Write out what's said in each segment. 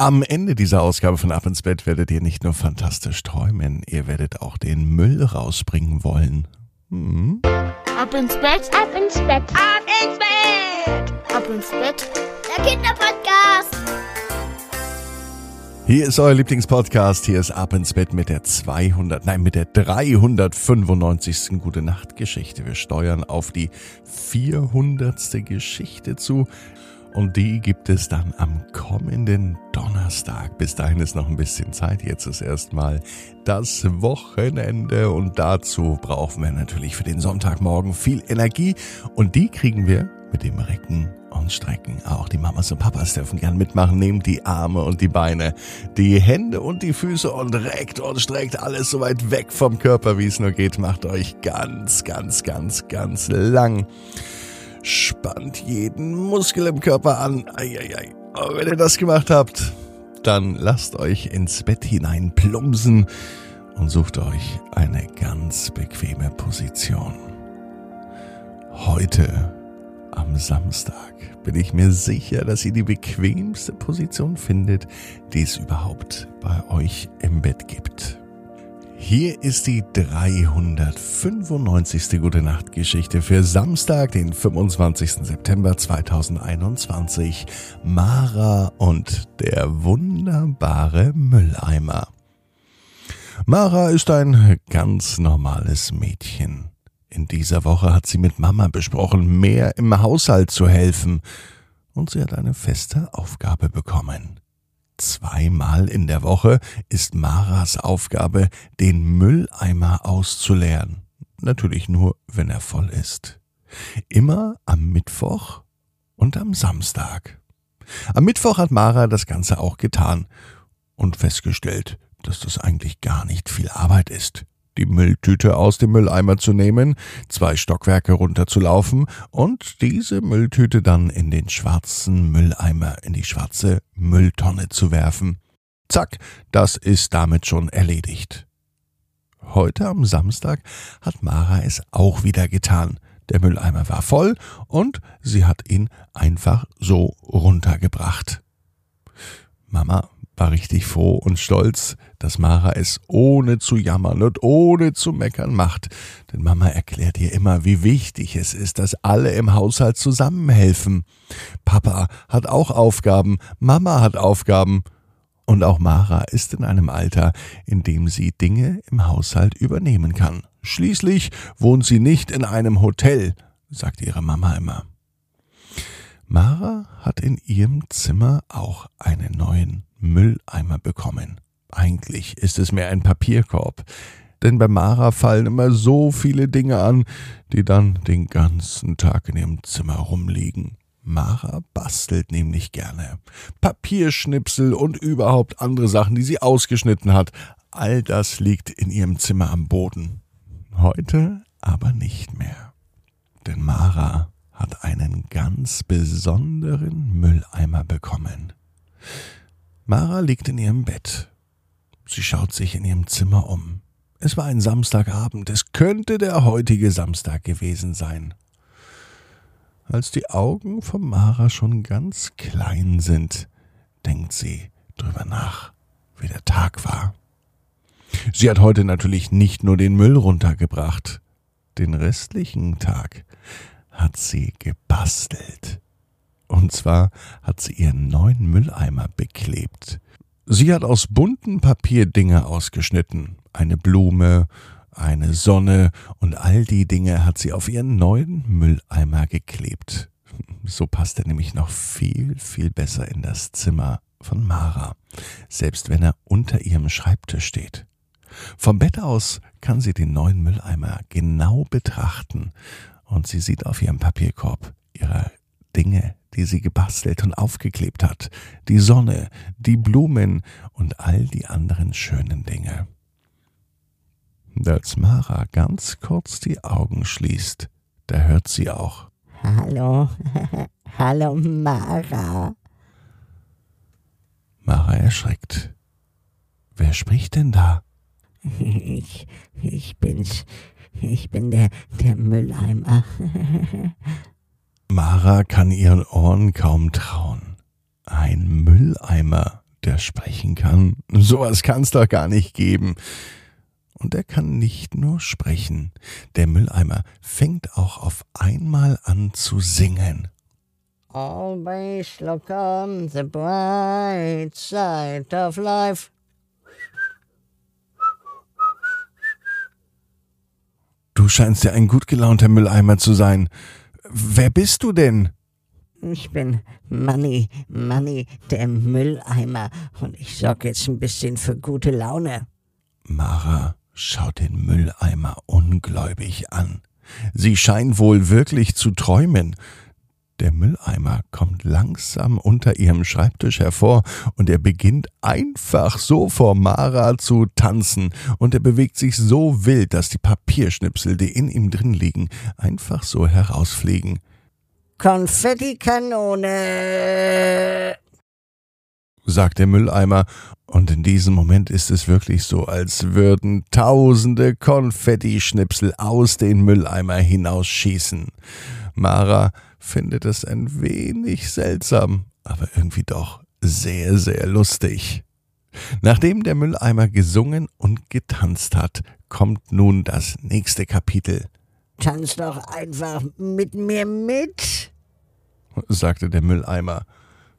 Am Ende dieser Ausgabe von Ab ins Bett werdet ihr nicht nur fantastisch träumen, ihr werdet auch den Müll rausbringen wollen. Hm? Ab ins Bett, ab ins Bett, ab ins Bett, ab ins Bett. Der Kinderpodcast. Hier ist euer Lieblingspodcast. Hier ist Ab ins Bett mit der 200, nein, mit der 395. Gute Nacht Geschichte. Wir steuern auf die 400. Geschichte zu. Und die gibt es dann am kommenden Donnerstag. Bis dahin ist noch ein bisschen Zeit. Jetzt ist erstmal das Wochenende. Und dazu brauchen wir natürlich für den Sonntagmorgen viel Energie. Und die kriegen wir mit dem Recken und Strecken. Auch die Mamas und Papas dürfen gern mitmachen. Nehmt die Arme und die Beine, die Hände und die Füße und reckt und streckt alles so weit weg vom Körper, wie es nur geht. Macht euch ganz, ganz, ganz, ganz lang. Spannt jeden Muskel im Körper an. Eieiei. Aber wenn ihr das gemacht habt, dann lasst euch ins Bett hinein plumpsen und sucht euch eine ganz bequeme Position. Heute, am Samstag, bin ich mir sicher, dass ihr die bequemste Position findet, die es überhaupt bei euch im Bett gibt. Hier ist die 395. Gute Nacht Geschichte für Samstag, den 25. September 2021. Mara und der wunderbare Mülleimer. Mara ist ein ganz normales Mädchen. In dieser Woche hat sie mit Mama besprochen, mehr im Haushalt zu helfen. Und sie hat eine feste Aufgabe bekommen. Zweimal in der Woche ist Maras Aufgabe, den Mülleimer auszuleeren. Natürlich nur, wenn er voll ist. Immer am Mittwoch und am Samstag. Am Mittwoch hat Mara das Ganze auch getan und festgestellt, dass das eigentlich gar nicht viel Arbeit ist die Mülltüte aus dem Mülleimer zu nehmen, zwei Stockwerke runterzulaufen und diese Mülltüte dann in den schwarzen Mülleimer, in die schwarze Mülltonne zu werfen. Zack, das ist damit schon erledigt. Heute am Samstag hat Mara es auch wieder getan. Der Mülleimer war voll und sie hat ihn einfach so runtergebracht. Mama war richtig froh und stolz, dass Mara es ohne zu jammern und ohne zu meckern macht. Denn Mama erklärt ihr immer, wie wichtig es ist, dass alle im Haushalt zusammenhelfen. Papa hat auch Aufgaben, Mama hat Aufgaben. Und auch Mara ist in einem Alter, in dem sie Dinge im Haushalt übernehmen kann. Schließlich wohnt sie nicht in einem Hotel, sagt ihre Mama immer. Mara hat in ihrem Zimmer auch einen neuen Mülleimer bekommen. Eigentlich ist es mehr ein Papierkorb, denn bei Mara fallen immer so viele Dinge an, die dann den ganzen Tag in ihrem Zimmer rumliegen. Mara bastelt nämlich gerne. Papierschnipsel und überhaupt andere Sachen, die sie ausgeschnitten hat. All das liegt in ihrem Zimmer am Boden. Heute aber nicht mehr. Denn Mara hat einen ganz besonderen Mülleimer bekommen. Mara liegt in ihrem Bett. Sie schaut sich in ihrem Zimmer um. Es war ein Samstagabend. Es könnte der heutige Samstag gewesen sein. Als die Augen von Mara schon ganz klein sind, denkt sie drüber nach, wie der Tag war. Sie hat heute natürlich nicht nur den Müll runtergebracht. Den restlichen Tag hat sie gebastelt. Und zwar hat sie ihren neuen Mülleimer beklebt. Sie hat aus bunten Papier Dinge ausgeschnitten. Eine Blume, eine Sonne und all die Dinge hat sie auf ihren neuen Mülleimer geklebt. So passt er nämlich noch viel, viel besser in das Zimmer von Mara, selbst wenn er unter ihrem Schreibtisch steht. Vom Bett aus kann sie den neuen Mülleimer genau betrachten und sie sieht auf ihrem Papierkorb ihre Dinge, die sie gebastelt und aufgeklebt hat, die Sonne, die Blumen und all die anderen schönen Dinge. Als Mara ganz kurz die Augen schließt, da hört sie auch. Hallo, hallo Mara. Mara erschreckt. Wer spricht denn da? Ich, ich bin's. Ich bin der, der Mülleimer. Mara kann ihren Ohren kaum trauen. Ein Mülleimer, der sprechen kann. Sowas kann's doch gar nicht geben. Und er kann nicht nur sprechen. Der Mülleimer fängt auch auf einmal an zu singen. Always look on the bright side of life. Du scheinst ja ein gut gelaunter Mülleimer zu sein. Wer bist du denn? Ich bin Manny, Manny, der Mülleimer. Und ich sorge jetzt ein bisschen für gute Laune. Mara schaut den Mülleimer ungläubig an. Sie scheint wohl wirklich zu träumen. Der Mülleimer kommt langsam unter ihrem Schreibtisch hervor und er beginnt einfach so vor Mara zu tanzen und er bewegt sich so wild, dass die Papierschnipsel, die in ihm drin liegen, einfach so herausfliegen. Konfettikanone! sagt der Mülleimer, und in diesem Moment ist es wirklich so, als würden tausende Konfettischnipsel aus den Mülleimer hinausschießen. Mara findet es ein wenig seltsam, aber irgendwie doch sehr, sehr lustig. Nachdem der Mülleimer gesungen und getanzt hat, kommt nun das nächste Kapitel. Tanz doch einfach mit mir mit, sagte der Mülleimer.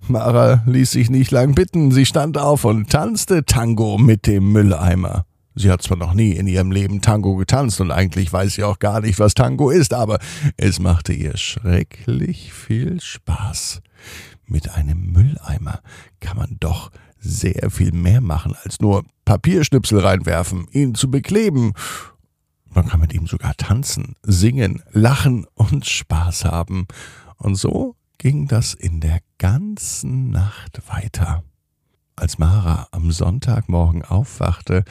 Mara ließ sich nicht lang bitten, sie stand auf und tanzte Tango mit dem Mülleimer. Sie hat zwar noch nie in ihrem Leben Tango getanzt und eigentlich weiß sie auch gar nicht, was Tango ist, aber es machte ihr schrecklich viel Spaß. Mit einem Mülleimer kann man doch sehr viel mehr machen, als nur Papierschnipsel reinwerfen, ihn zu bekleben. Man kann mit ihm sogar tanzen, singen, lachen und Spaß haben. Und so ging das in der ganzen Nacht weiter. Als Mara am Sonntagmorgen aufwachte,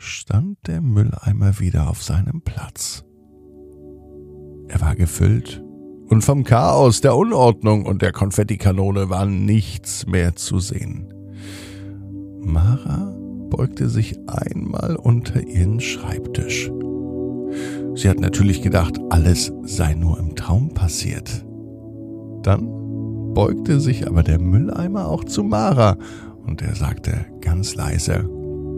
stand der Mülleimer wieder auf seinem Platz. Er war gefüllt, und vom Chaos, der Unordnung und der Konfettikanone war nichts mehr zu sehen. Mara beugte sich einmal unter ihren Schreibtisch. Sie hat natürlich gedacht, alles sei nur im Traum passiert. Dann beugte sich aber der Mülleimer auch zu Mara und er sagte ganz leise,